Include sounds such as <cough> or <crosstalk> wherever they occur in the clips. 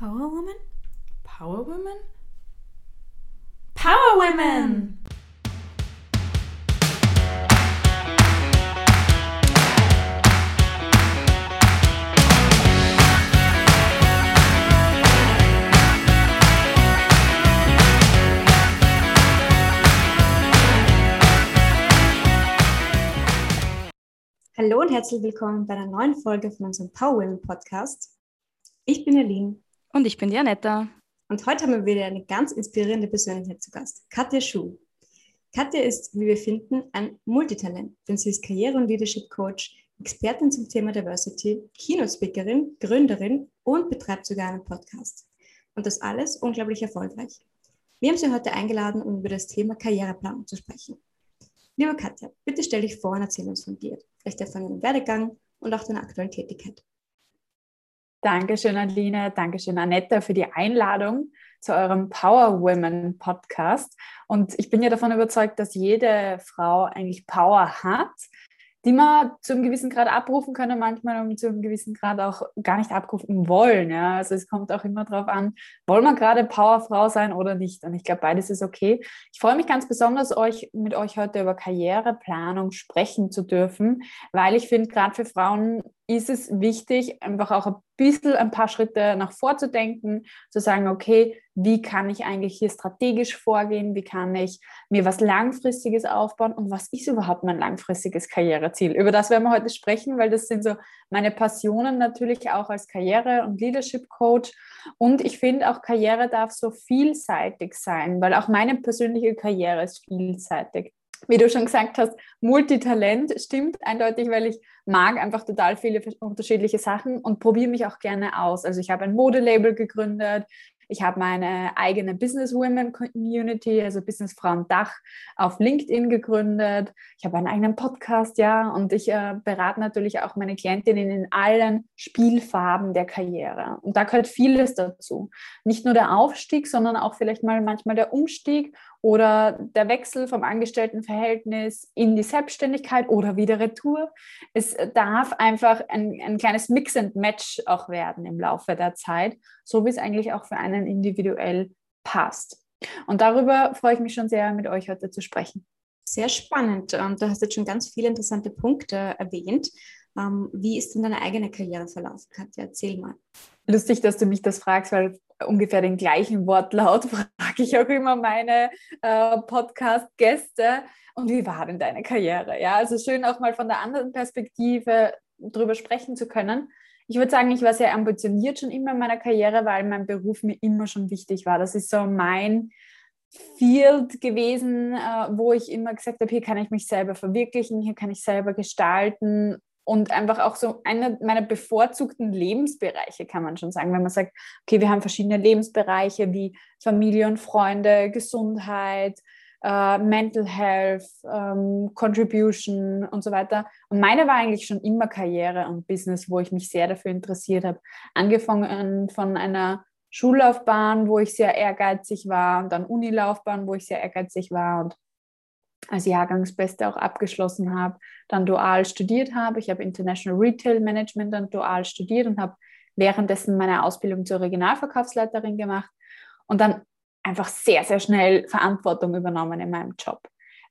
Power Woman? Power Woman? Power Women! Hallo und herzlich willkommen bei einer neuen Folge von unserem Power Women Podcast. Ich bin Aline Und ich bin die Anetta. und heute haben wir wieder eine ganz inspirierende Persönlichkeit zu Gast, Katja Schuh. Katja ist, wie wir finden, ein Multitalent, denn sie ist Karriere- und Leadership Coach, Expertin zum Thema Diversity, Keynote-Speakerin, Gründerin und betreibt sogar einen Podcast. Und das alles unglaublich erfolgreich. Wir haben sie heute eingeladen, um über das Thema Karriereplanung zu sprechen. Liebe Katja, bitte stell dich vor und erzähl uns von dir, vielleicht deinem Werdegang und auch deiner aktuellen Tätigkeit. Dankeschön, Aline. Dankeschön, Annette, für die Einladung zu eurem Power Women Podcast. Und ich bin ja davon überzeugt, dass jede Frau eigentlich Power hat, die man zu einem gewissen Grad abrufen können, manchmal und zu einem gewissen Grad auch gar nicht abrufen wollen. Ja? Also es kommt auch immer darauf an, wollen wir gerade Powerfrau sein oder nicht. Und ich glaube, beides ist okay. Ich freue mich ganz besonders, euch mit euch heute über Karriereplanung sprechen zu dürfen, weil ich finde, gerade für Frauen ist es wichtig, einfach auch ein bisschen ein paar Schritte nach vorzudenken, zu sagen, okay, wie kann ich eigentlich hier strategisch vorgehen, wie kann ich mir was Langfristiges aufbauen und was ist überhaupt mein langfristiges Karriereziel? Über das werden wir heute sprechen, weil das sind so meine Passionen natürlich auch als Karriere- und Leadership-Coach. Und ich finde auch, Karriere darf so vielseitig sein, weil auch meine persönliche Karriere ist vielseitig wie du schon gesagt hast, Multitalent stimmt eindeutig, weil ich mag einfach total viele unterschiedliche Sachen und probiere mich auch gerne aus. Also ich habe ein Modelabel gegründet, ich habe meine eigene Business Women Community, also Business Frauen Dach, auf LinkedIn gegründet. Ich habe einen eigenen Podcast, ja, und ich äh, berate natürlich auch meine Klientinnen in allen Spielfarben der Karriere. Und da gehört vieles dazu. Nicht nur der Aufstieg, sondern auch vielleicht mal manchmal der Umstieg oder der Wechsel vom Angestelltenverhältnis in die Selbstständigkeit oder wieder Retour. Es darf einfach ein, ein kleines Mix and Match auch werden im Laufe der Zeit, so wie es eigentlich auch für einen individuell passt. Und darüber freue ich mich schon sehr, mit euch heute zu sprechen. Sehr spannend. Du hast jetzt schon ganz viele interessante Punkte erwähnt. Ähm, Wie ist denn deine eigene Karriere verlaufen, Katja? Erzähl mal. Lustig, dass du mich das fragst, weil ungefähr den gleichen Wortlaut <laughs> frage ich auch immer meine äh, Podcast-Gäste. Und wie war denn deine Karriere? Ja, also schön auch mal von der anderen Perspektive drüber sprechen zu können. Ich würde sagen, ich war sehr ambitioniert schon immer in meiner Karriere, weil mein Beruf mir immer schon wichtig war. Das ist so mein Field gewesen, äh, wo ich immer gesagt habe, hier kann ich mich selber verwirklichen, hier kann ich selber gestalten und einfach auch so einer meiner bevorzugten Lebensbereiche, kann man schon sagen, wenn man sagt, okay, wir haben verschiedene Lebensbereiche wie Familie und Freunde, Gesundheit, äh, Mental Health, ähm, Contribution und so weiter. Und meine war eigentlich schon immer Karriere und Business, wo ich mich sehr dafür interessiert habe. Angefangen von einer Schullaufbahn, wo ich sehr ehrgeizig war, und dann Unilaufbahn, wo ich sehr ehrgeizig war und als Jahrgangsbeste auch abgeschlossen habe, dann dual studiert habe. Ich habe International Retail Management dann dual studiert und habe währenddessen meine Ausbildung zur Regionalverkaufsleiterin gemacht und dann einfach sehr, sehr schnell Verantwortung übernommen in meinem Job,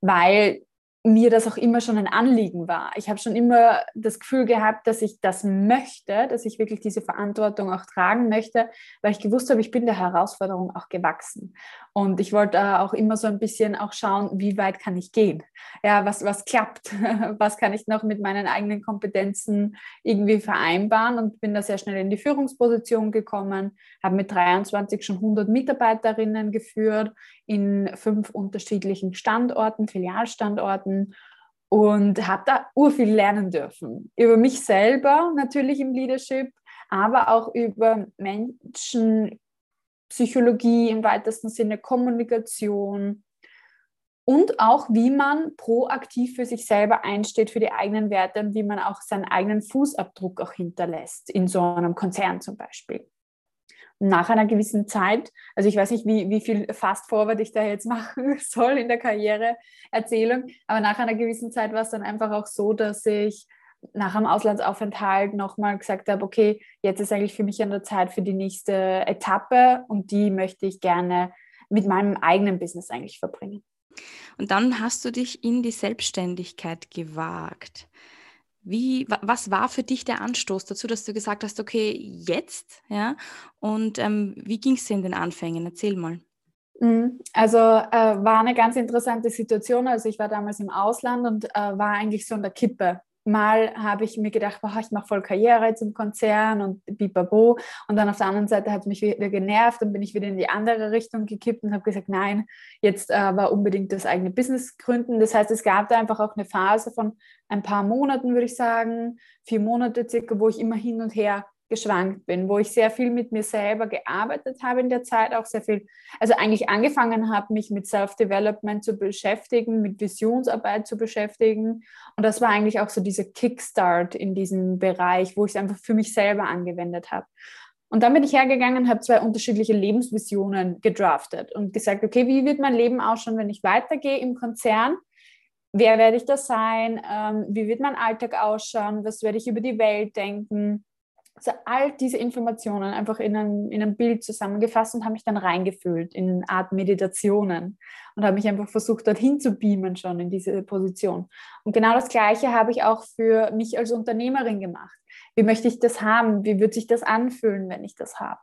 weil mir das auch immer schon ein Anliegen war. Ich habe schon immer das Gefühl gehabt, dass ich das möchte, dass ich wirklich diese Verantwortung auch tragen möchte, weil ich gewusst habe, ich bin der Herausforderung auch gewachsen. Und ich wollte auch immer so ein bisschen auch schauen, wie weit kann ich gehen? Ja, was, was klappt? <laughs> Was kann ich noch mit meinen eigenen Kompetenzen irgendwie vereinbaren? Und bin da sehr schnell in die Führungsposition gekommen, habe mit 23 schon 100 Mitarbeiterinnen geführt in fünf unterschiedlichen Standorten, Filialstandorten und habe da urviel lernen dürfen. Über mich selber natürlich im Leadership, aber auch über Menschen, Psychologie im weitesten Sinne, Kommunikation und auch, wie man proaktiv für sich selber einsteht, für die eigenen Werte und wie man auch seinen eigenen Fußabdruck auch hinterlässt, in so einem Konzern zum Beispiel. nach einer gewissen Zeit, also ich weiß nicht, wie, wie viel Fast Forward ich da jetzt <laughs> machen soll in der Karriereerzählung, aber nach einer gewissen Zeit war es dann einfach auch so, dass ich nach einem Auslandsaufenthalt nochmal gesagt habe, okay, jetzt ist eigentlich für mich an der Zeit für die nächste Etappe und die möchte ich gerne mit meinem eigenen Business eigentlich verbringen. Und dann hast du dich in die Selbstständigkeit gewagt. Wie, was war für dich der Anstoß dazu, dass du gesagt hast, okay, jetzt, ja? Und ähm, wie ging es dir in den Anfängen? Erzähl mal. Mhm. Also äh, war eine ganz interessante Situation. Also ich war damals im Ausland und äh, war eigentlich so in der Kippe mal habe ich mir gedacht, boah, ich mache voll Karriere im Konzern und bibabo. Und dann auf der anderen Seite hat es mich wieder genervt und bin ich wieder in die andere Richtung gekippt und habe gesagt, nein, jetzt äh, war unbedingt das eigene Business gründen. Das heißt, es gab da einfach auch eine Phase von ein paar Monaten, würde ich sagen, vier Monate circa, wo ich immer hin und her geschwankt bin, wo ich sehr viel mit mir selber gearbeitet habe in der Zeit, auch sehr viel, also eigentlich angefangen habe, mich mit Self-Development zu beschäftigen, mit Visionsarbeit zu beschäftigen. Und das war eigentlich auch so dieser Kickstart in diesem Bereich, wo ich es einfach für mich selber angewendet habe. Und dann bin ich hergegangen, habe zwei unterschiedliche Lebensvisionen gedraftet und gesagt, okay, wie wird mein Leben ausschauen, wenn ich weitergehe im Konzern? Wer werde ich da sein? Ähm, wie wird mein Alltag ausschauen? Was werde ich über die Welt denken? Also all diese Informationen einfach in ein, in ein Bild zusammengefasst und habe mich dann reingefühlt in eine Art Meditationen und habe mich einfach versucht, dorthin zu beamen schon in diese Position. Und genau das Gleiche habe ich auch für mich als Unternehmerin gemacht. Wie möchte ich das haben? Wie wird sich das anfühlen, wenn ich das habe?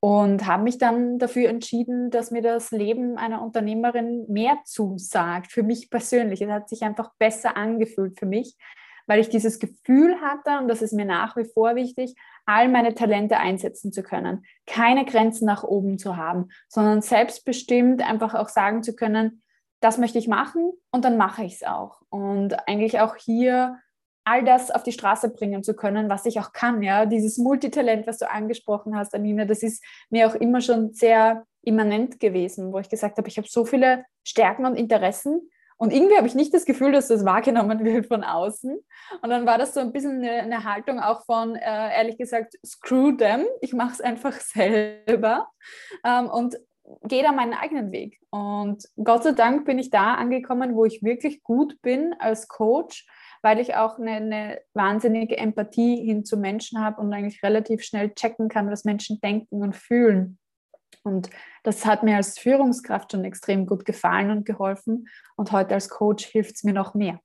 Und habe mich dann dafür entschieden, dass mir das Leben einer Unternehmerin mehr zusagt, für mich persönlich. Es hat sich einfach besser angefühlt für mich, weil ich dieses Gefühl hatte, und das ist mir nach wie vor wichtig, all meine Talente einsetzen zu können, keine Grenzen nach oben zu haben, sondern selbstbestimmt einfach auch sagen zu können, das möchte ich machen und dann mache ich es auch. Und eigentlich auch hier all das auf die Straße bringen zu können, was ich auch kann. Ja, dieses Multitalent, was du angesprochen hast, Anina, das ist mir auch immer schon sehr immanent gewesen, wo ich gesagt habe, ich habe so viele Stärken und Interessen und irgendwie habe ich nicht das Gefühl, dass das wahrgenommen wird von außen. Und dann war das so ein bisschen eine, eine Haltung auch von, äh, ehrlich gesagt, screw them, ich mache es einfach <laughs> selber ähm, und gehe da meinen eigenen Weg. Und Gott sei Dank bin ich da angekommen, wo ich wirklich gut bin als Coach, weil ich auch eine, eine wahnsinnige Empathie hin zu Menschen habe und eigentlich relativ schnell checken kann, was Menschen denken und fühlen. Und das hat mir als Führungskraft schon extrem gut gefallen und geholfen. Und heute als Coach hilft es mir noch mehr.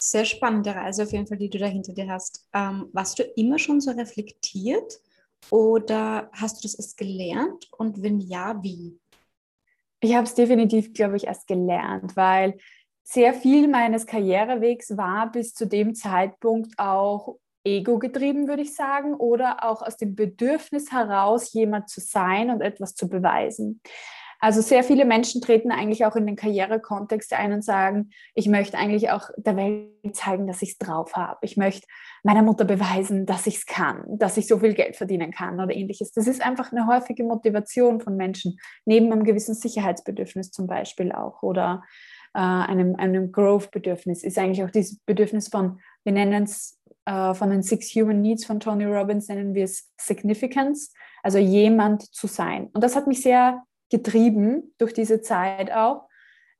Sehr spannende Reise auf jeden Fall, die du da hinter dir hast. Ähm, warst du immer schon so reflektiert oder hast du das erst gelernt? Und wenn ja, wie? Ich habe es definitiv, glaube ich, erst gelernt, weil sehr viel meines Karrierewegs war bis zu dem Zeitpunkt auch Ego getrieben, würde ich sagen, oder auch aus dem Bedürfnis heraus, jemand zu sein und etwas zu beweisen. Also sehr viele Menschen treten eigentlich auch in den Karrierekontext ein und sagen, ich möchte eigentlich auch der Welt zeigen, dass ich es drauf habe. Ich möchte meiner Mutter beweisen, dass ich es kann, dass ich so viel Geld verdienen kann oder ähnliches. Das ist einfach eine häufige Motivation von Menschen, neben einem gewissen Sicherheitsbedürfnis zum Beispiel auch oder äh, einem, einem Growth-Bedürfnis ist eigentlich auch dieses Bedürfnis von, wir nennen es äh, von den Six Human Needs von Tony Robbins nennen wir es Significance, also jemand zu sein. Und das hat mich sehr getrieben durch diese Zeit auch,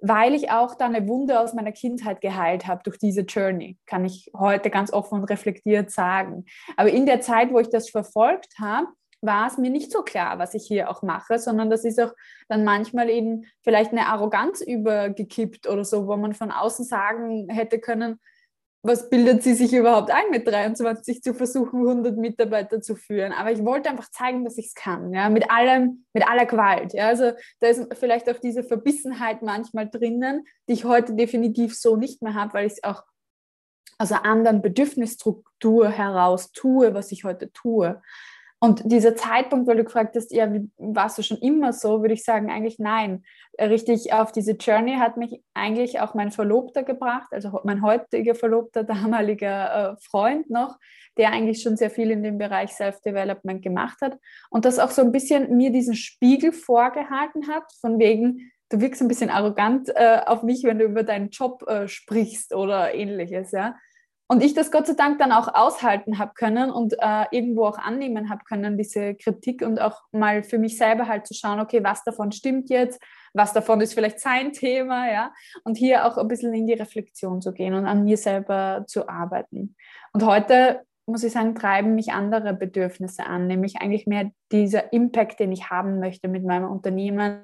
weil ich auch da eine Wunde aus meiner Kindheit geheilt habe durch diese Journey, kann ich heute ganz offen und reflektiert sagen. Aber in der Zeit, wo ich das verfolgt habe, war es mir nicht so klar, was ich hier auch mache, sondern das ist auch dann manchmal eben vielleicht eine Arroganz übergekippt oder so, wo man von außen sagen hätte können, was bildet sie sich überhaupt ein, mit 23 zu versuchen, 100 Mitarbeiter zu führen? Aber ich wollte einfach zeigen, dass ich es kann, ja, mit allem, mit aller Gewalt. Ja, also da ist vielleicht auch diese Verbissenheit manchmal drinnen, die ich heute definitiv so nicht mehr habe, weil ich es auch aus einer anderen Bedürfnisstruktur heraus tue, was ich heute tue. Und dieser Zeitpunkt, weil du gefragt hast, ja, wie, warst du schon immer so, würde ich sagen, eigentlich nein. Richtig auf diese Journey hat mich eigentlich auch mein Verlobter gebracht, also mein heutiger Verlobter, <laughs> damaliger äh, Freund noch, der eigentlich schon sehr viel in dem Bereich Self-Development gemacht hat und das auch so ein bisschen mir diesen Spiegel vorgehalten hat, von wegen, du wirkst ein bisschen arrogant äh, auf mich, wenn du über deinen Job äh, sprichst oder ähnliches, ja. Und ich das Gott sei Dank dann auch aushalten habe können und äh, irgendwo auch annehmen habe können, diese Kritik und auch mal für mich selber halt zu schauen, okay, was davon stimmt jetzt, was davon ist vielleicht sein Thema, ja, und hier auch ein bisschen in die Reflexion zu gehen und an mir selber zu arbeiten. Und heute muss ich sagen, treiben mich andere Bedürfnisse an, nämlich eigentlich mehr dieser Impact, den ich haben möchte mit meinem Unternehmen,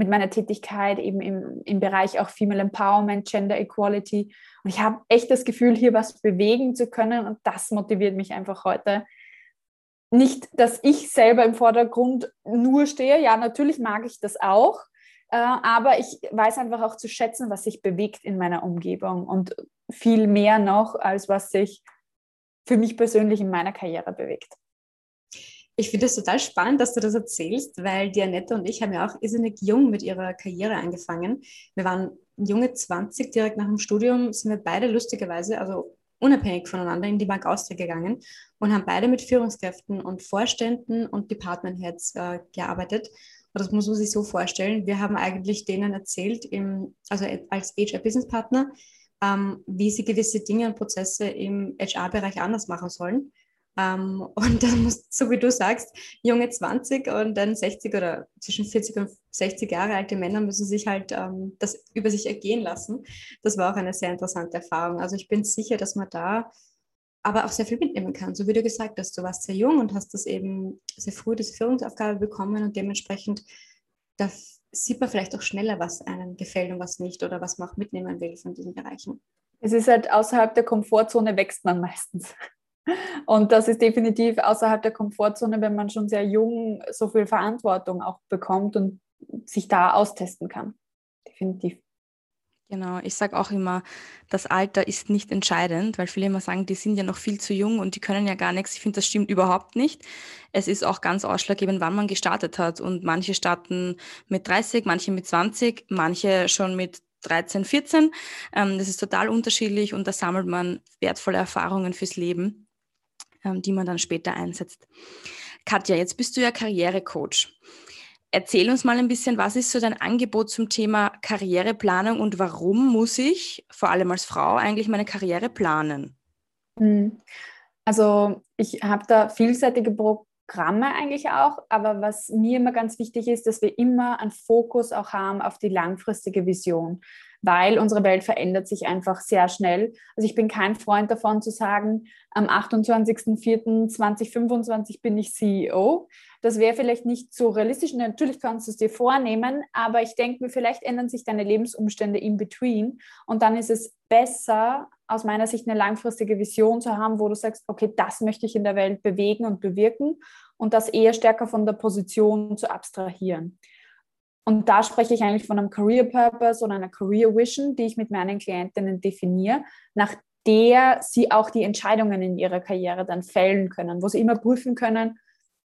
mit meiner Tätigkeit eben im, im Bereich auch Female Empowerment, Gender Equality. Und ich habe echt das Gefühl, hier was bewegen zu können und das motiviert mich einfach heute. Nicht, dass ich selber im Vordergrund nur stehe, ja, natürlich mag ich das auch, äh, aber ich weiß einfach auch zu schätzen, was sich bewegt in meiner Umgebung und viel mehr noch, als was sich für mich persönlich in meiner Karriere bewegt. Ich finde es total spannend, dass du das erzählst, weil die Annette und ich haben ja auch irrsinnig jung mit ihrer Karriere angefangen. Wir waren junge 20, direkt nach dem Studium sind wir beide lustigerweise, also unabhängig voneinander, in die Bank Austria gegangen und haben beide mit Führungskräften und Vorständen und Department Heads äh, gearbeitet. Und das muss man sich so vorstellen. Wir haben eigentlich denen erzählt, im, also als HR-Business-Partner, ähm, wie sie gewisse Dinge und Prozesse im HR-Bereich anders machen sollen. Ähm, und dann muss, so wie du sagst, junge 20 und dann 60 oder zwischen 40 und 60 Jahre alte Männer müssen sich halt ähm, das über sich ergehen lassen. Das war auch eine sehr interessante Erfahrung. Also ich bin sicher, dass man da aber auch sehr viel mitnehmen kann. So wie du gesagt hast, du warst sehr jung und hast das eben sehr früh, diese Führungsaufgabe bekommen und dementsprechend da sieht man vielleicht auch schneller, was einem gefällt und was nicht oder was man auch mitnehmen will von diesen Bereichen. Es ist halt außerhalb der Komfortzone wächst man meistens. Und das ist definitiv außerhalb der Komfortzone, wenn man schon sehr jung so viel Verantwortung auch bekommt und sich da austesten kann. Definitiv. Genau, ich sage auch immer, das Alter ist nicht entscheidend, weil viele immer sagen, die sind ja noch viel zu jung und die können ja gar nichts. Ich finde, das stimmt überhaupt nicht. Es ist auch ganz ausschlaggebend, wann man gestartet hat. Und manche starten mit 30, manche mit 20, manche schon mit 13, 14. Ähm, das ist total unterschiedlich und da sammelt man wertvolle Erfahrungen fürs Leben, ähm, die man dann später einsetzt. Katja, jetzt bist du ja Karrierecoach. Erzähl uns mal ein bisschen, was ist so dein Angebot zum Thema Karriereplanung und warum muss ich, vor allem als Frau, eigentlich meine Karriere planen? Hm. Also ich habe da vielseitige Programme eigentlich auch, aber was mir immer ganz wichtig ist, dass wir immer einen Fokus auch haben auf die langfristige Vision, weil unsere Welt verändert sich einfach sehr schnell. Also ich bin kein Freund davon zu sagen, am 28.04.2025 bin ich CEO, das wäre vielleicht nicht so realistisch. Natürlich kannst du es dir vornehmen, aber ich denke mir, vielleicht ändern sich deine Lebensumstände in between. Und dann ist es besser, aus meiner Sicht eine langfristige Vision zu haben, wo du sagst, okay, das möchte ich in der Welt bewegen und bewirken und das eher stärker von der Position zu abstrahieren. Und da spreche ich eigentlich von einem Career Purpose oder einer Career Vision, die ich mit meinen Klientinnen definiere, nach der sie auch die Entscheidungen in ihrer Karriere dann fällen können, wo sie immer prüfen können,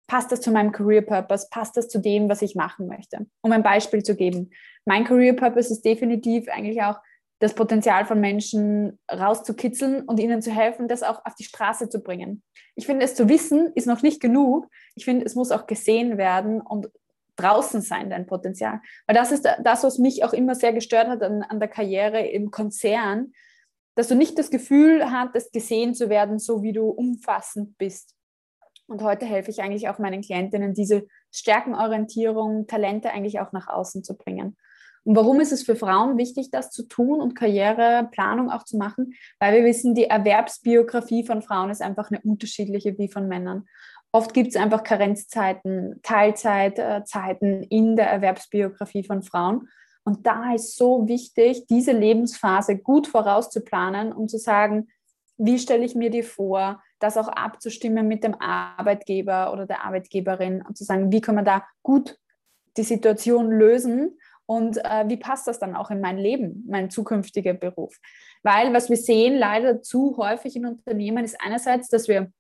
passt das zu meinem Career Purpose, passt das zu dem, was ich machen möchte. Um ein Beispiel zu geben, mein Career Purpose ist definitiv eigentlich auch das Potenzial von Menschen rauszukitzeln und ihnen zu helfen, das auch auf die Straße zu bringen. Ich finde, es zu wissen ist noch nicht genug. Ich finde, es muss auch gesehen werden und draußen sein, dein Potenzial. Weil das ist das, was mich auch immer sehr gestört hat an, an der Karriere im Konzern, dass du nicht das Gefühl hattest, gesehen zu werden, so wie du umfassend bist. Und heute helfe ich eigentlich auch meinen Klientinnen, diese Stärkenorientierung, Talente eigentlich auch nach außen zu bringen. Und warum ist es für Frauen wichtig, das zu tun und Karriereplanung auch zu machen? Weil wir wissen, die Erwerbsbiografie von Frauen ist einfach eine unterschiedliche wie von Männern. Oft gibt es einfach Karenzzeiten, Teilzeitzeiten in der Erwerbsbiografie von Frauen. Und da ist so wichtig, diese Lebensphase gut vorauszuplanen, um zu sagen, wie stelle ich mir die vor, das auch abzustimmen mit dem Arbeitgeber oder der Arbeitgeberin und zu sagen, wie können wir da gut die Situation lösen und äh, wie passt das dann auch in mein Leben, mein zukünftiger Beruf. Weil was wir sehen leider zu häufig in Unternehmen ist einerseits, dass wir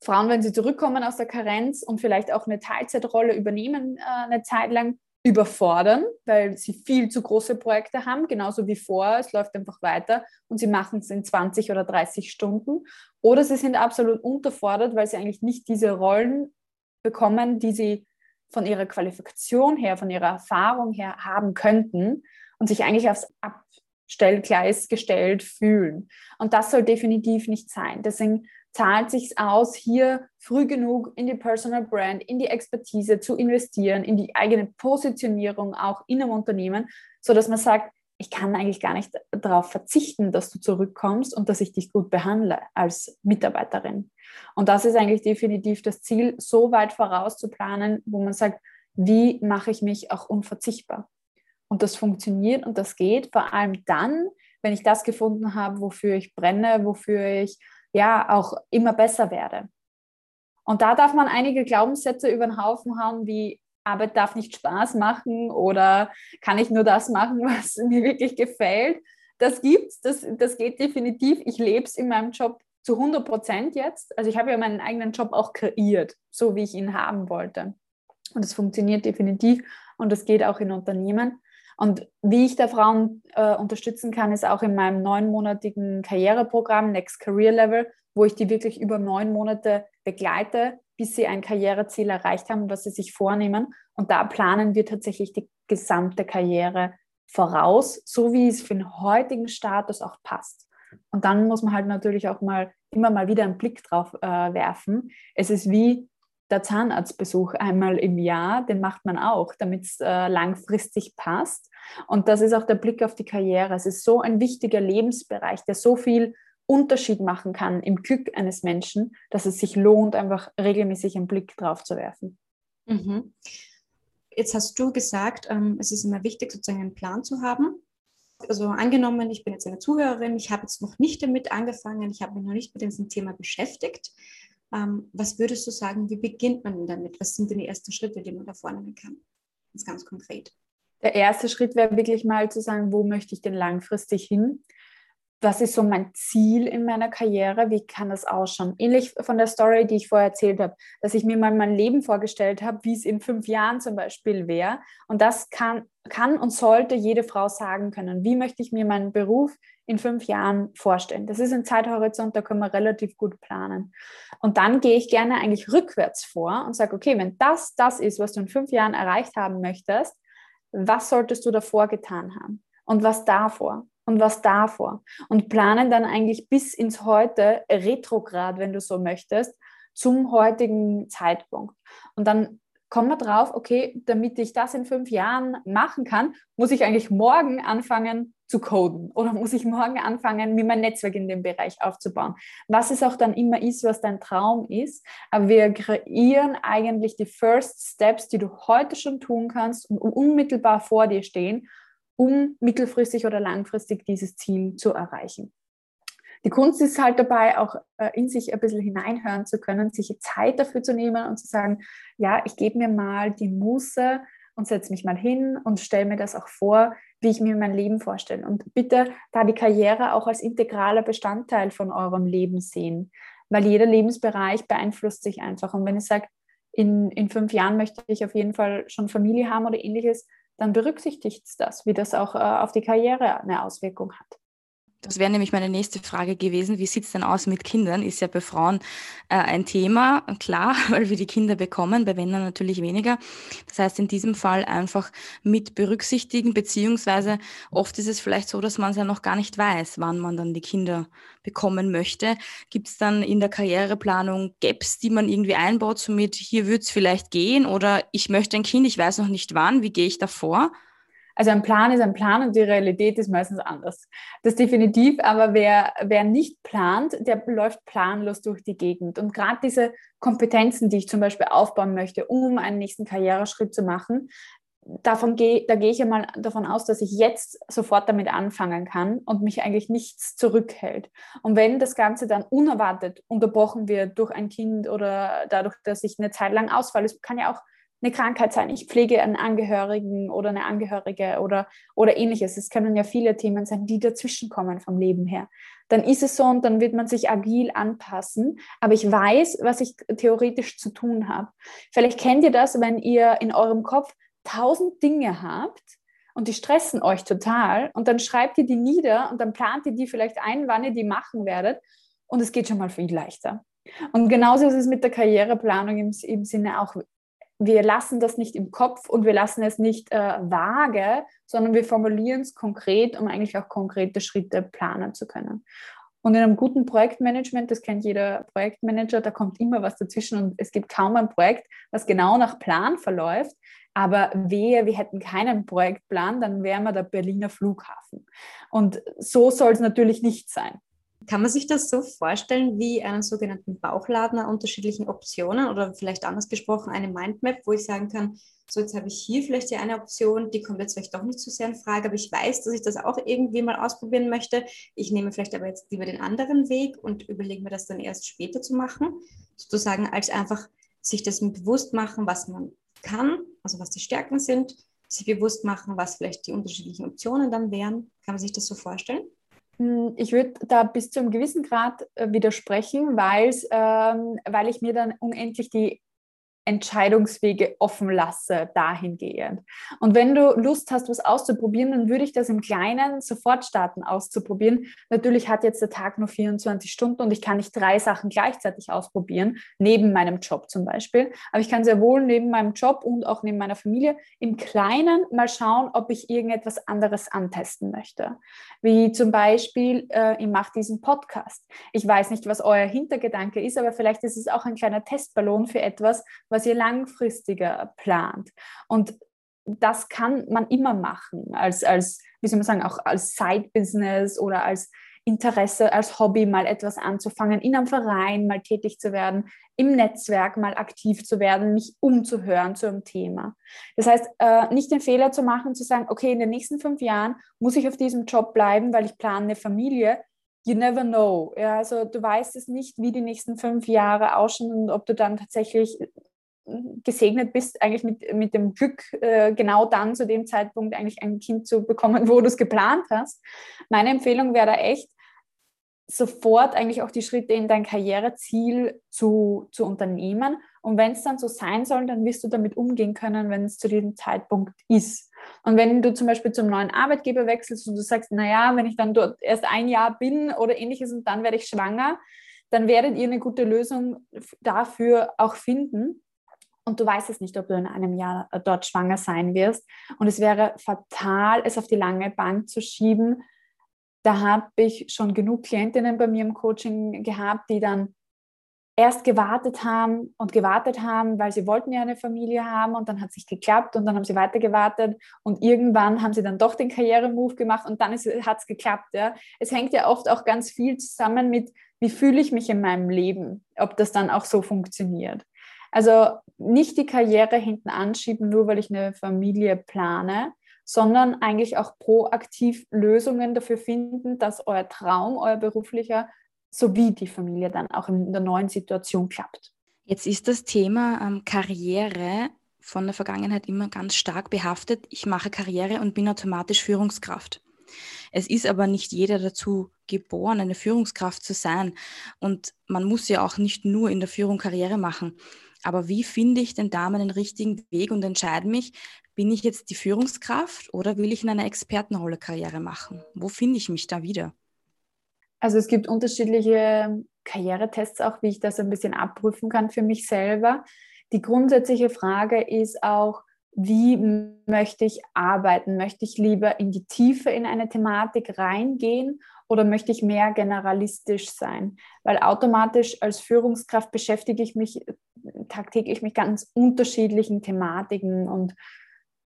Frauen, wenn sie zurückkommen aus der Karenz und vielleicht auch eine Teilzeitrolle übernehmen, äh, eine Zeit lang, überfordern, weil sie viel zu große Projekte haben, genauso wie vor. Es läuft einfach weiter und sie machen es in 20 oder 30 Stunden. Oder sie sind absolut unterfordert, weil sie eigentlich nicht diese Rollen bekommen, die sie von ihrer Qualifikation her, von ihrer Erfahrung her haben könnten und sich eigentlich aufs Stellgleis gestellt fühlen. Und das soll definitiv nicht sein. Deswegen zahlt sich aus, hier früh genug in die Personal Brand, in die Expertise zu investieren, in die eigene Positionierung auch in einem Unternehmen, so dass man sagt, ich kann eigentlich gar nicht darauf verzichten, dass du zurückkommst und dass ich dich gut behandle als Mitarbeiterin. Und das ist eigentlich definitiv das Ziel, so weit vorauszuplanen, wo man sagt, wie mache ich mich auch unverzichtbar? Und das funktioniert und das geht vor allem dann, wenn ich das gefunden habe, wofür ich brenne, wofür ich ja auch immer besser werde. Und da darf man einige Glaubenssätze über den Haufen hauen, wie Arbeit darf nicht Spaß machen oder kann ich nur das machen, <laughs> was mir wirklich gefällt. Das gibt's, das, das geht definitiv. Ich lebe es in meinem Job zu 100 Prozent jetzt. Also ich habe ja meinen eigenen Job auch kreiert, so wie ich ihn haben wollte. Und es funktioniert definitiv und das geht auch in Unternehmen. Und wie ich da Frauen äh, unterstützen kann, ist auch in meinem neunmonatigen Karriereprogramm Next Career Level, wo ich die wirklich über neun Monate begleite, bis sie ein Karriereziel erreicht haben, was sie sich vornehmen. Und da planen wir tatsächlich die gesamte Karriere voraus, so wie es für den heutigen Status auch passt. Und dann muss man halt natürlich auch mal immer mal wieder einen Blick drauf äh, werfen. Es ist wie der Zahnarztbesuch einmal im Jahr, den macht man auch, damit es äh, langfristig passt. Und das ist auch der Blick auf die Karriere. Es ist so ein wichtiger Lebensbereich, der so viel Unterschied machen kann im Glück eines Menschen, dass es sich lohnt, einfach regelmäßig einen Blick drauf zu werfen. Mhm. Jetzt hast du gesagt, ähm, es ist immer wichtig, sozusagen einen Plan zu haben. Also angenommen, ich bin jetzt eine Zuhörerin, ich habe jetzt noch nicht damit angefangen, ich habe mich noch nicht mit diesem Thema beschäftigt. Ähm, was würdest du sagen, wie beginnt man damit? Was sind denn die ersten Schritte, die man da vornehmen kann? Ist ganz konkret. Der erste Schritt wäre wirklich mal zu sagen, wo möchte ich denn langfristig hin? Was ist so mein Ziel in meiner Karriere? Wie kann das ausschauen? Ähnlich von der Story, die ich vorher erzählt habe, dass ich mir mal mein Leben vorgestellt habe, wie es in fünf Jahren zum Beispiel wäre. Und das kann, kann und sollte jede Frau sagen können. Wie möchte ich mir meinen Beruf in fünf Jahren vorstellen? Das ist ein Zeithorizont, da können wir relativ gut planen. Und dann gehe ich gerne eigentlich rückwärts vor und sage, okay, wenn das das ist, was du in fünf Jahren erreicht haben möchtest, was solltest du davor getan haben? Und was davor? Und was davor und planen dann eigentlich bis ins Heute retrograd, wenn du so möchtest, zum heutigen Zeitpunkt. Und dann kommen wir drauf, okay, damit ich das in fünf Jahren machen kann, muss ich eigentlich morgen anfangen zu coden oder muss ich morgen anfangen, mir mein Netzwerk in dem Bereich aufzubauen. Was es auch dann immer ist, was dein Traum ist. Aber wir kreieren eigentlich die First Steps, die du heute schon tun kannst und unmittelbar vor dir stehen um mittelfristig oder langfristig dieses Ziel zu erreichen. Die Kunst ist halt dabei, auch äh, in sich ein bisschen hineinhören zu können, sich Zeit dafür zu nehmen und zu sagen, ja, ich gebe mir mal die Muße und setze mich mal hin und stelle mir das auch vor, wie ich mir mein Leben vorstelle. Und bitte da die Karriere auch als integraler Bestandteil von eurem Leben sehen, weil jeder Lebensbereich beeinflusst sich einfach. Und wenn ich sage, in, in fünf Jahren möchte ich auf jeden Fall schon Familie haben oder ähnliches, dann berücksichtigt das, wie das auch äh, auf die Karriere eine Auswirkung hat. Das wäre nämlich meine nächste Frage gewesen. Wie sieht es denn aus mit Kindern? Ist ja bei Frauen äh, ein Thema, klar, <laughs> weil wir die Kinder bekommen, bei Männern natürlich weniger. Das heißt, in diesem Fall einfach mit berücksichtigen, beziehungsweise oft ist es vielleicht so, dass man es ja noch gar nicht weiß, wann man dann die Kinder bekommen möchte. Gibt es dann in der Karriereplanung Gaps, die man irgendwie einbaut, somit hier wird es vielleicht gehen oder ich möchte ein Kind, ich weiß noch nicht wann, wie gehe ich davor? Also ein Plan ist ein Plan und die Realität ist meistens anders. Das definitiv, aber wer, wer nicht plant, der läuft planlos durch die Gegend. Und gerade diese Kompetenzen, die ich zum Beispiel aufbauen möchte, um einen nächsten Karriereschritt zu machen, davon gehe, da gehe ich ja mal davon aus, dass ich jetzt sofort damit anfangen kann und mich eigentlich nichts zurückhält. Und wenn das Ganze dann unerwartet unterbrochen wird durch ein Kind oder dadurch, dass ich eine Zeit lang ausfalle, es kann ja auch eine Krankheit sein, ich pflege einen Angehörigen oder eine Angehörige oder, oder ähnliches. Es können ja viele Themen sein, die dazwischenkommen vom Leben her. Dann ist es so und dann wird man sich agil anpassen. Aber ich weiß, was ich theoretisch zu tun habe. Vielleicht kennt ihr das, wenn ihr in eurem Kopf tausend Dinge habt und die stressen euch total und dann schreibt ihr die nieder und dann plant ihr die vielleicht ein, wann ihr die machen werdet und es geht schon mal viel leichter. Und genauso ist es mit der Karriereplanung im, im Sinne auch, wir lassen das nicht im Kopf und wir lassen es nicht äh, vage, sondern wir formulieren es konkret, um eigentlich auch konkrete Schritte planen zu können. Und in einem guten Projektmanagement, das kennt jeder Projektmanager, da kommt immer was dazwischen und es gibt kaum ein Projekt, was genau nach Plan verläuft. Aber wehe, wir hätten keinen Projektplan, dann wären wir der Berliner Flughafen. Und so soll es natürlich nicht sein. Kann man sich das so vorstellen wie einen sogenannten Bauchladen an unterschiedlichen Optionen oder vielleicht anders gesprochen eine Mindmap, wo ich sagen kann, so jetzt habe ich hier vielleicht die eine Option, die kommt jetzt vielleicht doch nicht so sehr in Frage, aber ich weiß, dass ich das auch irgendwie mal ausprobieren möchte. Ich nehme vielleicht aber jetzt lieber den anderen Weg und überlege mir das dann erst später zu machen, sozusagen als einfach sich das bewusst machen, was man kann, also was die Stärken sind, sich bewusst machen, was vielleicht die unterschiedlichen Optionen dann wären. Kann man sich das so vorstellen? Hm, ich würde da bis zu einem gewissen Grad äh, widersprechen, ähm, weil ich mir dann unendlich die Entscheidungswege offen lasse dahingehend. Und wenn du Lust hast, was auszuprobieren, dann würde ich das im Kleinen sofort starten, auszuprobieren. Natürlich hat jetzt der Tag nur 24 Stunden und ich kann nicht drei Sachen gleichzeitig ausprobieren, neben meinem Job zum Beispiel. Aber ich kann sehr wohl neben meinem Job und auch neben meiner Familie im Kleinen mal schauen, ob ich irgendetwas anderes antesten möchte. Wie zum Beispiel, äh, ich mache diesen Podcast. Ich weiß nicht, was euer Hintergedanke ist, aber vielleicht ist es auch ein kleiner Testballon für etwas, was was ihr langfristiger plant. Und das kann man immer machen, als, als wie soll man sagen, auch als Side-Business oder als Interesse, als Hobby mal etwas anzufangen, in einem Verein mal tätig zu werden, im Netzwerk mal aktiv zu werden, mich umzuhören zu einem Thema. Das heißt, äh, nicht den Fehler zu machen, zu sagen, okay, in den nächsten fünf Jahren muss ich auf diesem Job bleiben, weil ich plane eine Familie. You never know. Ja, also du weißt es nicht, wie die nächsten fünf Jahre ausschauen und ob du dann tatsächlich gesegnet bist, eigentlich mit, mit dem Glück, äh, genau dann zu dem Zeitpunkt eigentlich ein Kind zu bekommen, wo du es geplant hast. Meine Empfehlung wäre da echt, sofort eigentlich auch die Schritte in dein Karriereziel zu, zu unternehmen. Und wenn es dann so sein soll, dann wirst du damit umgehen können, wenn es zu diesem Zeitpunkt ist. Und wenn du zum Beispiel zum neuen Arbeitgeber wechselst und du sagst, naja, wenn ich dann dort erst ein Jahr bin oder ähnliches und dann werde ich schwanger, dann werdet ihr eine gute Lösung dafür auch finden und du weißt es nicht, ob du in einem Jahr äh, dort schwanger sein wirst. Und es wäre fatal, es auf die lange Bank zu schieben. Da habe ich schon genug Klientinnen bei mir im Coaching gehabt, die dann erst gewartet haben und gewartet haben, weil sie wollten ja eine Familie haben und dann hat es geklappt und dann haben sie weiter gewartet und irgendwann haben sie dann doch den Karrieremove gemacht und dann hat es geklappt. Ja. Es hängt ja oft auch ganz viel zusammen mit, wie fühle ich mich in meinem Leben, ob das dann auch so funktioniert. Also nicht die Karriere hinten anschieben, nur weil ich eine Familie plane, sondern eigentlich auch proaktiv Lösungen dafür finden, dass euer Traum, euer beruflicher sowie die Familie dann auch in der neuen Situation klappt. Jetzt ist das Thema ähm, Karriere von der Vergangenheit immer ganz stark behaftet. Ich mache Karriere und bin automatisch Führungskraft. Es ist aber nicht jeder dazu geboren, eine Führungskraft zu sein. Und man muss ja auch nicht nur in der Führung Karriere machen. Aber wie finde ich den Damen den richtigen Weg und entscheide mich, bin ich jetzt die Führungskraft oder will ich in einer Expertenrolle Karriere machen? Wo finde ich mich da wieder? Also es gibt unterschiedliche Karrieretests auch, wie ich das ein bisschen abprüfen kann für mich selber. Die grundsätzliche Frage ist auch, wie möchte ich arbeiten? Möchte ich lieber in die Tiefe in eine Thematik reingehen oder möchte ich mehr generalistisch sein? Weil automatisch als Führungskraft beschäftige ich mich tagtäglich mit ganz unterschiedlichen Thematiken und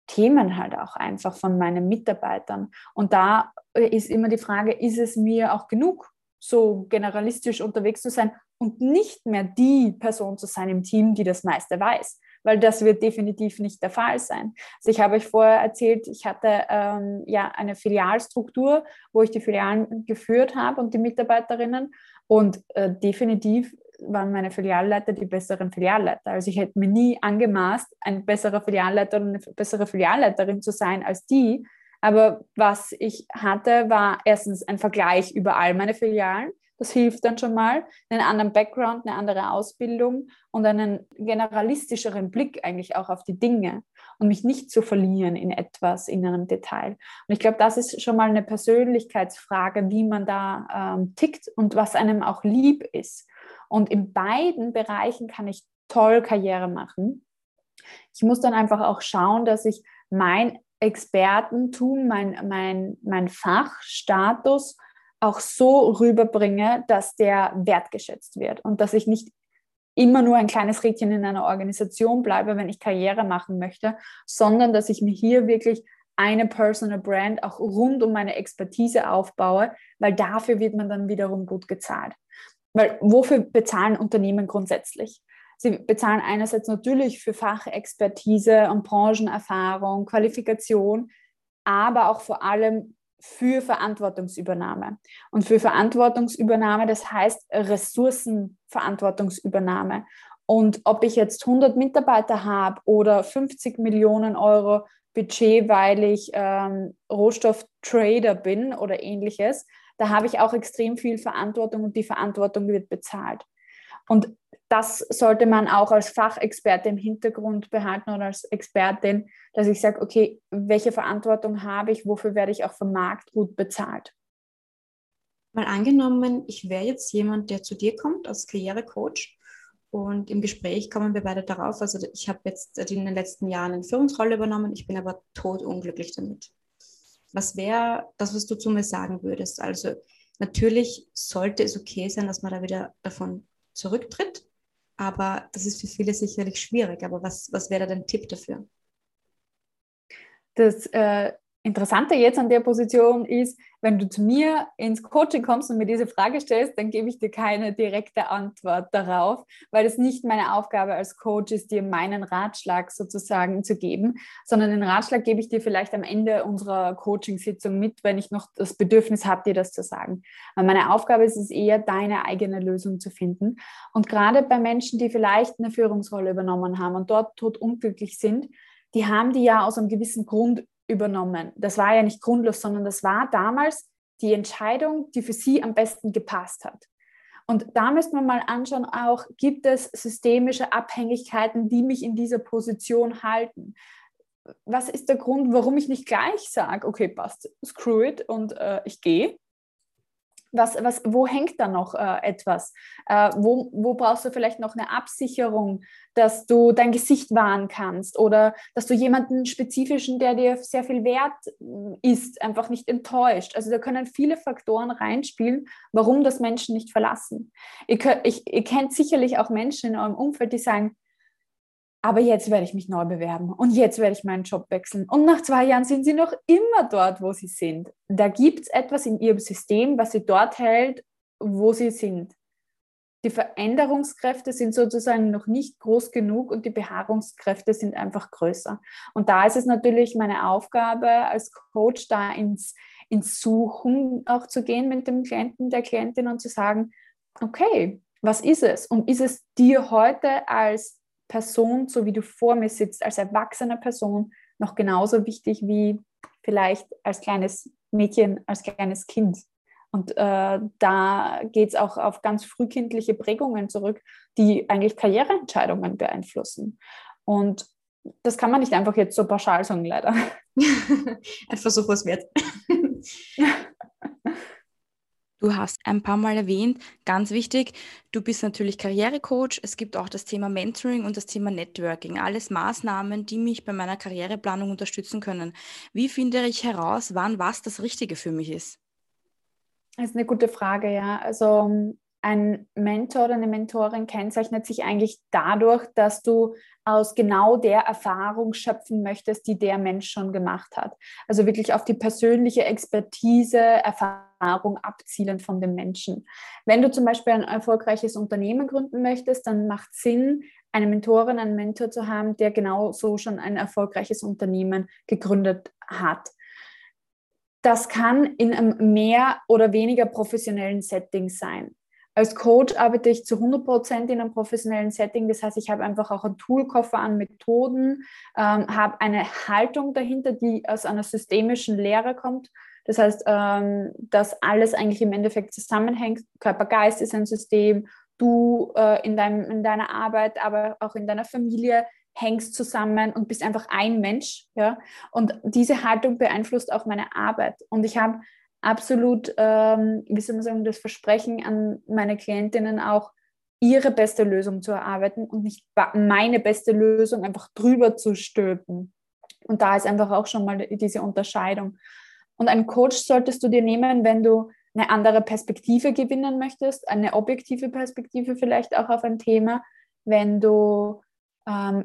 Themen halt auch einfach von meinen Mitarbeitern. Und da ist immer die Frage, ist es mir auch genug, so generalistisch unterwegs zu sein und nicht mehr die Person zu sein im Team, die das meiste weiß? Weil das wird definitiv nicht der Fall sein. Also ich habe euch vorher erzählt, ich hatte ähm, ja eine Filialstruktur, wo ich die Filialen geführt habe und die Mitarbeiterinnen und äh, definitiv waren meine Filialleiter die besseren Filialleiter. Also ich hätte mir nie angemaßt, ein besserer Filialleiter oder eine bessere Filialleiterin zu sein als die. Aber was ich hatte, war erstens ein Vergleich über all meine Filialen das hilft dann schon mal, einen anderen Background, eine andere Ausbildung und einen generalistischeren Blick eigentlich auch auf die Dinge und mich nicht zu verlieren in etwas, in einem Detail. Und ich glaube, das ist schon mal eine Persönlichkeitsfrage, wie man da ähm, tickt und was einem auch lieb ist. Und in beiden Bereichen kann ich toll Karriere machen. Ich muss dann einfach auch schauen, dass ich mein Expertentum, mein, mein, mein Fachstatus auch so rüberbringe, dass der wertgeschätzt wird und dass ich nicht immer nur ein kleines Rädchen in einer Organisation bleibe, wenn ich Karriere machen möchte, sondern dass ich mir hier wirklich eine Personal Brand auch rund um meine Expertise aufbaue, weil dafür wird man dann wiederum gut gezahlt. Weil wofür bezahlen Unternehmen grundsätzlich? Sie bezahlen einerseits natürlich für Fachexpertise und Branchenerfahrung, Qualifikation, aber auch vor allem für Verantwortungsübernahme. Und für Verantwortungsübernahme, das heißt Ressourcenverantwortungsübernahme. Und ob ich jetzt 100 Mitarbeiter habe oder 50 Millionen Euro Budget, weil ich ähm, Rohstofftrader bin oder ähnliches, da habe ich auch extrem viel Verantwortung und die Verantwortung wird bezahlt. Und das sollte man auch als Fachexperte im Hintergrund behalten oder als Expertin, dass ich sage, okay, welche Verantwortung habe ich, wofür werde ich auch vom Markt gut bezahlt. Mal angenommen, ich wäre jetzt jemand, der zu dir kommt als Karrierecoach und im Gespräch kommen wir beide darauf, also ich habe jetzt in den letzten Jahren eine Führungsrolle übernommen, ich bin aber totunglücklich damit. Was wäre das, was du zu mir sagen würdest? Also natürlich sollte es okay sein, dass man da wieder davon zurücktritt, aber das ist für viele sicherlich schwierig. Aber was, was wäre da dein Tipp dafür? Das äh, Interessante jetzt an der Position ist, wenn du zu mir ins Coaching kommst und mir diese Frage stellst, dann gebe ich dir keine direkte Antwort darauf, weil es nicht meine Aufgabe als Coach ist, dir meinen Ratschlag sozusagen zu geben, sondern den Ratschlag gebe ich dir vielleicht am Ende unserer Coaching-Sitzung mit, wenn ich noch das Bedürfnis habe, dir das zu sagen. Weil meine Aufgabe ist es eher, deine eigene Lösung zu finden. Und gerade bei Menschen, die vielleicht eine Führungsrolle übernommen haben und dort tot unglücklich sind, die haben die ja aus einem gewissen Grund übernommen. Das war ja nicht grundlos, sondern das war damals die Entscheidung, die für sie am besten gepasst hat. Und da müsste man mal anschauen, auch gibt es systemische Abhängigkeiten, die mich in dieser Position halten. Was ist der Grund, warum ich nicht gleich sage, okay, passt, screw it und äh, ich gehe, was, was, wo hängt da noch äh, etwas? Äh, wo, wo brauchst du vielleicht noch eine Absicherung, dass du dein Gesicht wahren kannst oder dass du jemanden spezifischen, der dir sehr viel wert äh, ist, einfach nicht enttäuscht? Also da können viele Faktoren reinspielen, warum das Menschen nicht verlassen. Ihr, könnt, ich, ihr kennt sicherlich auch Menschen in eurem Umfeld, die sagen, aber jetzt werde ich mich neu bewerben und jetzt werde ich meinen Job wechseln. Und nach zwei Jahren sind sie noch immer dort, wo sie sind. Da gibt es etwas in ihrem System, was sie dort hält, wo sie sind. Die Veränderungskräfte sind sozusagen noch nicht groß genug und die Beharrungskräfte sind einfach größer. Und da ist es natürlich meine Aufgabe als Coach, da ins, ins Suchen auch zu gehen mit dem Klienten, der Klientin und zu sagen, okay, was ist es? Und ist es dir heute als Person, so wie du vor mir sitzt, als erwachsene Person, noch genauso wichtig wie vielleicht als kleines Mädchen, als kleines Kind. Und äh, da geht es auch auf ganz frühkindliche Prägungen zurück, die eigentlich Karriereentscheidungen beeinflussen. Und das kann man nicht einfach jetzt so pauschal sagen, leider. <laughs> Ein Versuch, was wert. <laughs> Du hast ein paar Mal erwähnt, ganz wichtig, du bist natürlich Karrierecoach. Es gibt auch das Thema Mentoring und das Thema Networking. Alles Maßnahmen, die mich bei meiner Karriereplanung unterstützen können. Wie finde ich heraus, wann was das Richtige für mich ist? Das ist eine gute Frage, ja. Also ein Mentor oder eine Mentorin kennzeichnet sich eigentlich dadurch, dass du aus genau der Erfahrung schöpfen möchtest, die der Mensch schon gemacht hat. Also wirklich auf die persönliche Expertise, Erfahrung abzielen von dem Menschen. Wenn du zum Beispiel ein erfolgreiches Unternehmen gründen möchtest, dann macht Sinn, eine Mentorin, einen Mentor zu haben, der genau so schon ein erfolgreiches Unternehmen gegründet hat. Das kann in einem mehr oder weniger professionellen Setting sein. Als Coach arbeite ich zu 100 Prozent in einem professionellen Setting. Das heißt, ich habe einfach auch einen Toolkoffer an Methoden, ähm, habe eine Haltung dahinter, die aus einer systemischen Lehre kommt. Das heißt, ähm, dass alles eigentlich im Endeffekt zusammenhängt. Körper-Geist ist ein System. Du äh, in, deinem, in deiner Arbeit, aber auch in deiner Familie hängst zusammen und bist einfach ein Mensch. Ja? Und diese Haltung beeinflusst auch meine Arbeit. Und ich habe absolut, ähm, wie soll man sagen, das Versprechen an meine Klientinnen auch, ihre beste Lösung zu erarbeiten und nicht meine beste Lösung einfach drüber zu stülpen. Und da ist einfach auch schon mal diese Unterscheidung. Und einen Coach solltest du dir nehmen, wenn du eine andere Perspektive gewinnen möchtest, eine objektive Perspektive vielleicht auch auf ein Thema, wenn du ähm,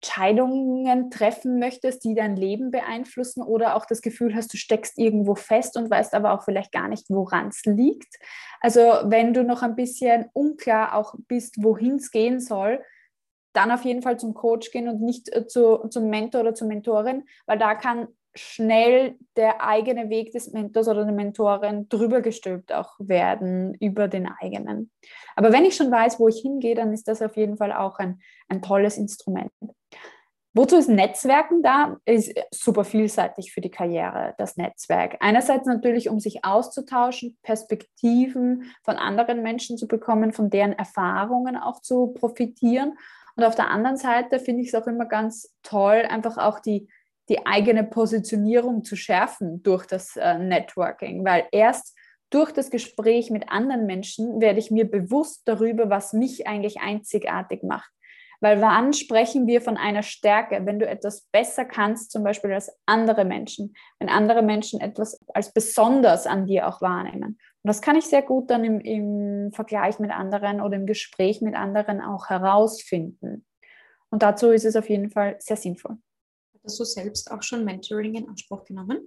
Entscheidungen treffen möchtest, die dein Leben beeinflussen oder auch das Gefühl hast, du steckst irgendwo fest und weißt aber auch vielleicht gar nicht, woran es liegt. Also wenn du noch ein bisschen unklar auch bist, wohin es gehen soll, dann auf jeden Fall zum Coach gehen und nicht äh, zu, zum Mentor oder zur Mentorin, weil da kann schnell der eigene Weg des Mentors oder der Mentorin drüber gestülpt auch werden über den eigenen. Aber wenn ich schon weiß, wo ich hingehe, dann ist das auf jeden Fall auch ein, ein tolles Instrument. Wozu ist Netzwerken da? Ist super vielseitig für die Karriere, das Netzwerk. Einerseits natürlich, um sich auszutauschen, Perspektiven von anderen Menschen zu bekommen, von deren Erfahrungen auch zu profitieren. Und auf der anderen Seite finde ich es auch immer ganz toll, einfach auch die, die eigene Positionierung zu schärfen durch das äh, Networking, weil erst durch das Gespräch mit anderen Menschen werde ich mir bewusst darüber, was mich eigentlich einzigartig macht. Weil wann sprechen wir von einer Stärke, wenn du etwas besser kannst, zum Beispiel als andere Menschen, wenn andere Menschen etwas als besonders an dir auch wahrnehmen. Und das kann ich sehr gut dann im, im Vergleich mit anderen oder im Gespräch mit anderen auch herausfinden. Und dazu ist es auf jeden Fall sehr sinnvoll. Hast du selbst auch schon Mentoring in Anspruch genommen?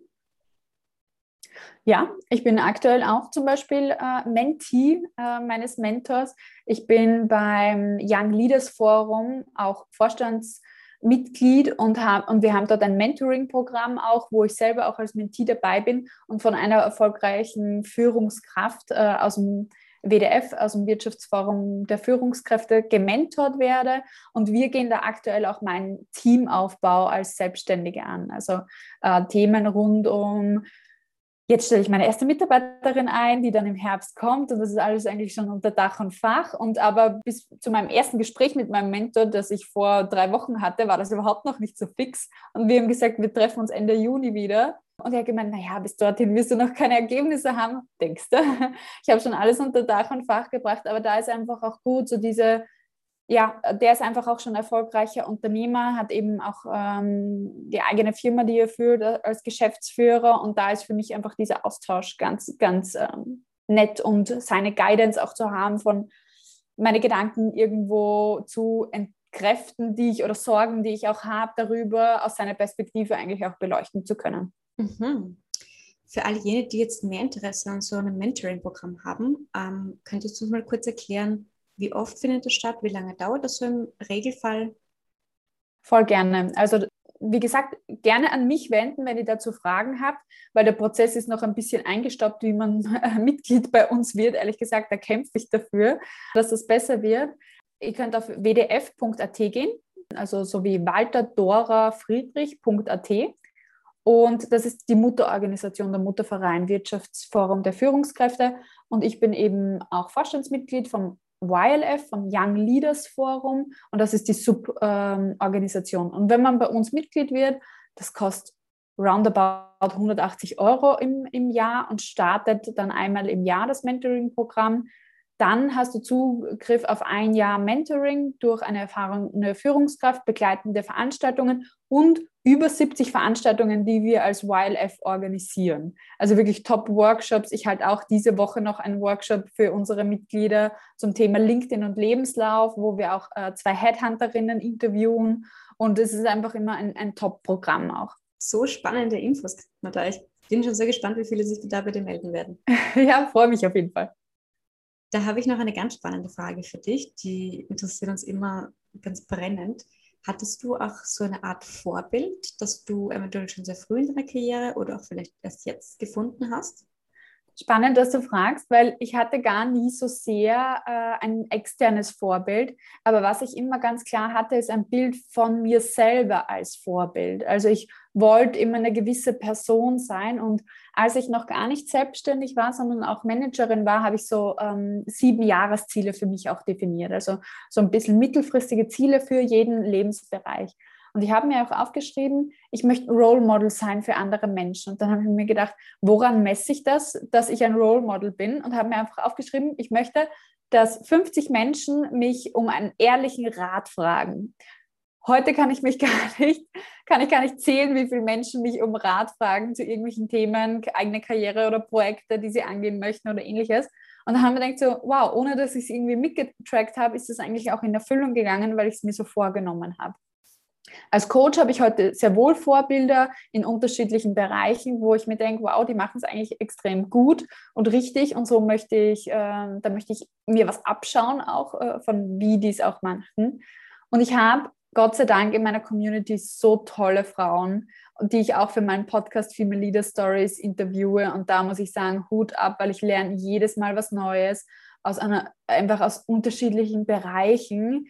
Ja, ich bin aktuell auch zum Beispiel äh, Mentee äh, meines Mentors. Ich bin beim Young Leaders Forum auch Vorstandsmitglied und, hab, und wir haben dort ein Mentoring-Programm auch, wo ich selber auch als Mentee dabei bin und von einer erfolgreichen Führungskraft äh, aus dem WDF, aus dem Wirtschaftsforum der Führungskräfte, gementort werde. Und wir gehen da aktuell auch meinen Teamaufbau als Selbstständige an. Also äh, Themen rund um Jetzt stelle ich meine erste Mitarbeiterin ein, die dann im Herbst kommt und das ist alles eigentlich schon unter Dach und Fach. Und aber bis zu meinem ersten Gespräch mit meinem Mentor, das ich vor drei Wochen hatte, war das überhaupt noch nicht so fix. Und wir haben gesagt, wir treffen uns Ende Juni wieder. Und er hat gemeint, naja, bis dorthin wirst du noch keine Ergebnisse haben, denkst du. Ich habe schon alles unter Dach und Fach gebracht, aber da ist einfach auch gut, so diese ja, der ist einfach auch schon erfolgreicher Unternehmer, hat eben auch ähm, die eigene Firma, die er führt äh, als Geschäftsführer. Und da ist für mich einfach dieser Austausch ganz, ganz ähm, nett und seine Guidance auch zu haben, von meine Gedanken irgendwo zu entkräften, die ich oder Sorgen, die ich auch habe, darüber aus seiner Perspektive eigentlich auch beleuchten zu können. Mhm. Für all jene, die jetzt mehr Interesse an so einem Mentoring-Programm haben, ähm, könntest du mal kurz erklären, wie oft findet das statt? Wie lange dauert das so im Regelfall? Voll gerne. Also wie gesagt, gerne an mich wenden, wenn ihr dazu Fragen habt, weil der Prozess ist noch ein bisschen eingestoppt, wie man <laughs> Mitglied bei uns wird. Ehrlich gesagt, da kämpfe ich dafür, dass das besser wird. Ihr könnt auf wdf.at gehen, also so wie Walter Dora Friedrich.at. Und das ist die Mutterorganisation, der Mutterverein Wirtschaftsforum der Führungskräfte. Und ich bin eben auch Vorstandsmitglied vom YLF, vom Young Leaders Forum und das ist die Suborganisation. Ähm, und wenn man bei uns Mitglied wird, das kostet roundabout 180 Euro im, im Jahr und startet dann einmal im Jahr das Mentoring-Programm. Dann hast du Zugriff auf ein Jahr Mentoring durch eine erfahrene Führungskraft, begleitende Veranstaltungen und über 70 Veranstaltungen, die wir als YLF organisieren. Also wirklich Top-Workshops. Ich halte auch diese Woche noch einen Workshop für unsere Mitglieder zum Thema LinkedIn und Lebenslauf, wo wir auch äh, zwei Headhunterinnen interviewen. Und es ist einfach immer ein, ein Top-Programm auch. So spannende Infos, Nata. Ich bin schon sehr gespannt, wie viele sich da bitte melden werden. <laughs> ja, freue mich auf jeden Fall. Da habe ich noch eine ganz spannende Frage für dich, die interessiert uns immer ganz brennend. Hattest du auch so eine Art Vorbild, das du eventuell schon sehr früh in deiner Karriere oder auch vielleicht erst jetzt gefunden hast? Spannend, dass du fragst, weil ich hatte gar nie so sehr äh, ein externes Vorbild. Aber was ich immer ganz klar hatte, ist ein Bild von mir selber als Vorbild. Also ich wollte immer eine gewisse Person sein. Und als ich noch gar nicht selbstständig war, sondern auch Managerin war, habe ich so ähm, sieben Jahresziele für mich auch definiert. Also so ein bisschen mittelfristige Ziele für jeden Lebensbereich. Und ich habe mir auch aufgeschrieben, ich möchte Role Model sein für andere Menschen. Und dann habe ich mir gedacht, woran messe ich das, dass ich ein Role Model bin? Und habe mir einfach aufgeschrieben, ich möchte, dass 50 Menschen mich um einen ehrlichen Rat fragen. Heute kann ich mich <laughs> gar nicht, kann ich gar nicht zählen, wie viele Menschen mich um Rat fragen zu irgendwelchen Themen, eigene Karriere oder Projekte, die sie angehen möchten oder ähnliches. Und dann haben wir gedacht so, wow, ohne dass ich es irgendwie mitgetrackt habe, ist das eigentlich auch in Erfüllung gegangen, weil ich es mir so vorgenommen habe. Als Coach habe ich heute sehr wohl Vorbilder in unterschiedlichen Bereichen, wo ich mir denke, wow, die machen es eigentlich extrem gut und richtig und so möchte ich, äh, da möchte ich mir was abschauen auch äh, von wie die es auch machen. Und ich habe Gott sei Dank in meiner Community so tolle Frauen, die ich auch für meinen Podcast Female Leader Stories interviewe. Und da muss ich sagen, Hut ab, weil ich lerne jedes Mal was Neues aus einer, einfach aus unterschiedlichen Bereichen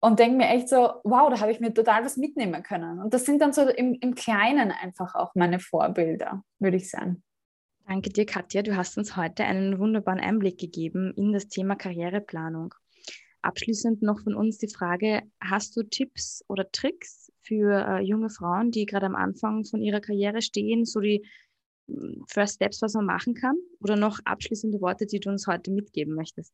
und denke mir echt so, wow, da habe ich mir total was mitnehmen können. Und das sind dann so im, im Kleinen einfach auch meine Vorbilder, würde ich sagen. Danke dir, Katja. Du hast uns heute einen wunderbaren Einblick gegeben in das Thema Karriereplanung. Abschließend noch von uns die Frage, hast du Tipps oder Tricks für äh, junge Frauen, die gerade am Anfang von ihrer Karriere stehen, so die hm, First Steps, was man machen kann? Oder noch abschließende Worte, die du uns heute mitgeben möchtest?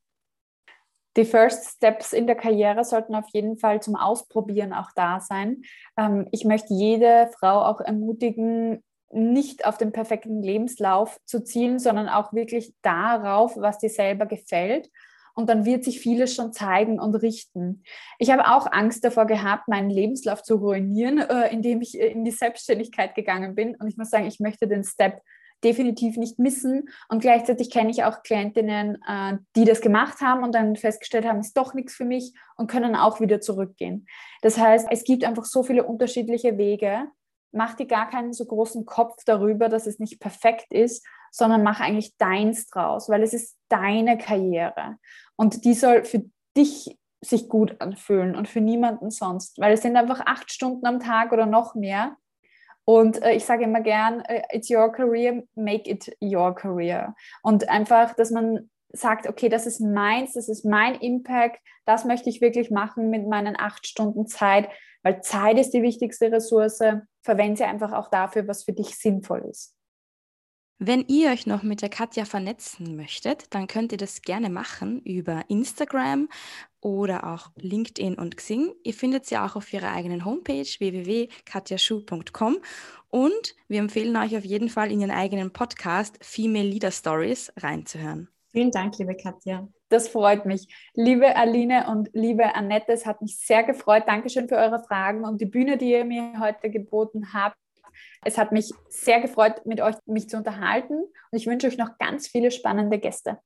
Die First Steps in der Karriere sollten auf jeden Fall zum Ausprobieren auch da sein. Ähm, ich möchte jede Frau auch ermutigen, nicht auf den perfekten Lebenslauf zu zielen, sondern auch wirklich darauf, was dir selber gefällt und dann wird sich vieles schon zeigen und richten. Ich habe auch Angst davor gehabt, meinen Lebenslauf zu ruinieren, äh, indem ich äh, in die Selbstständigkeit gegangen bin. Und ich muss sagen, ich möchte den Step definitiv nicht missen. Und gleichzeitig kenne ich auch Klientinnen, äh, die das gemacht haben und dann festgestellt haben, ist doch nichts für mich und können auch wieder zurückgehen. Das heißt, es gibt einfach so viele unterschiedliche Wege. Mach dir gar keinen so großen Kopf darüber, dass es nicht perfekt ist, sondern mach eigentlich deins draus, weil es ist deine Karriere und die soll für dich sich gut anfühlen und für niemanden sonst, weil es sind einfach acht Stunden am Tag oder noch mehr. Und äh, ich sage immer gern, äh, it's your career, make it your career. Und einfach, dass man sagt, okay, das ist meins, das ist mein Impact, das möchte ich wirklich machen mit meinen acht Stunden Zeit, weil Zeit ist die wichtigste Ressource. Verwende sie einfach auch dafür, was für dich sinnvoll ist. Wenn ihr euch noch mit der Katja vernetzen möchtet, dann könnt ihr das gerne machen über Instagram oder auch LinkedIn und Xing. Ihr findet sie auch auf ihrer eigenen Homepage www.katjaschuh.com und wir empfehlen euch auf jeden Fall in ihren eigenen Podcast Female Leader Stories reinzuhören. Vielen Dank, liebe Katja. Das freut mich. Liebe Aline und liebe Annette, es hat mich sehr gefreut. Dankeschön für eure Fragen und die Bühne, die ihr mir heute geboten habt. Es hat mich sehr gefreut, mit euch mich zu unterhalten und ich wünsche euch noch ganz viele spannende Gäste.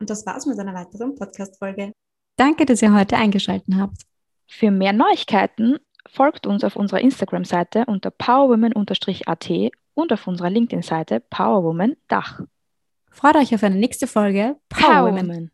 Und das war's mit einer weiteren Podcast-Folge. Danke, dass ihr heute eingeschaltet habt. Für mehr Neuigkeiten folgt uns auf unserer Instagram-Seite unter powerwomen-at und auf unserer LinkedIn-Seite powerwoman-dach. Freut euch auf eine nächste Folge Power, Power Women.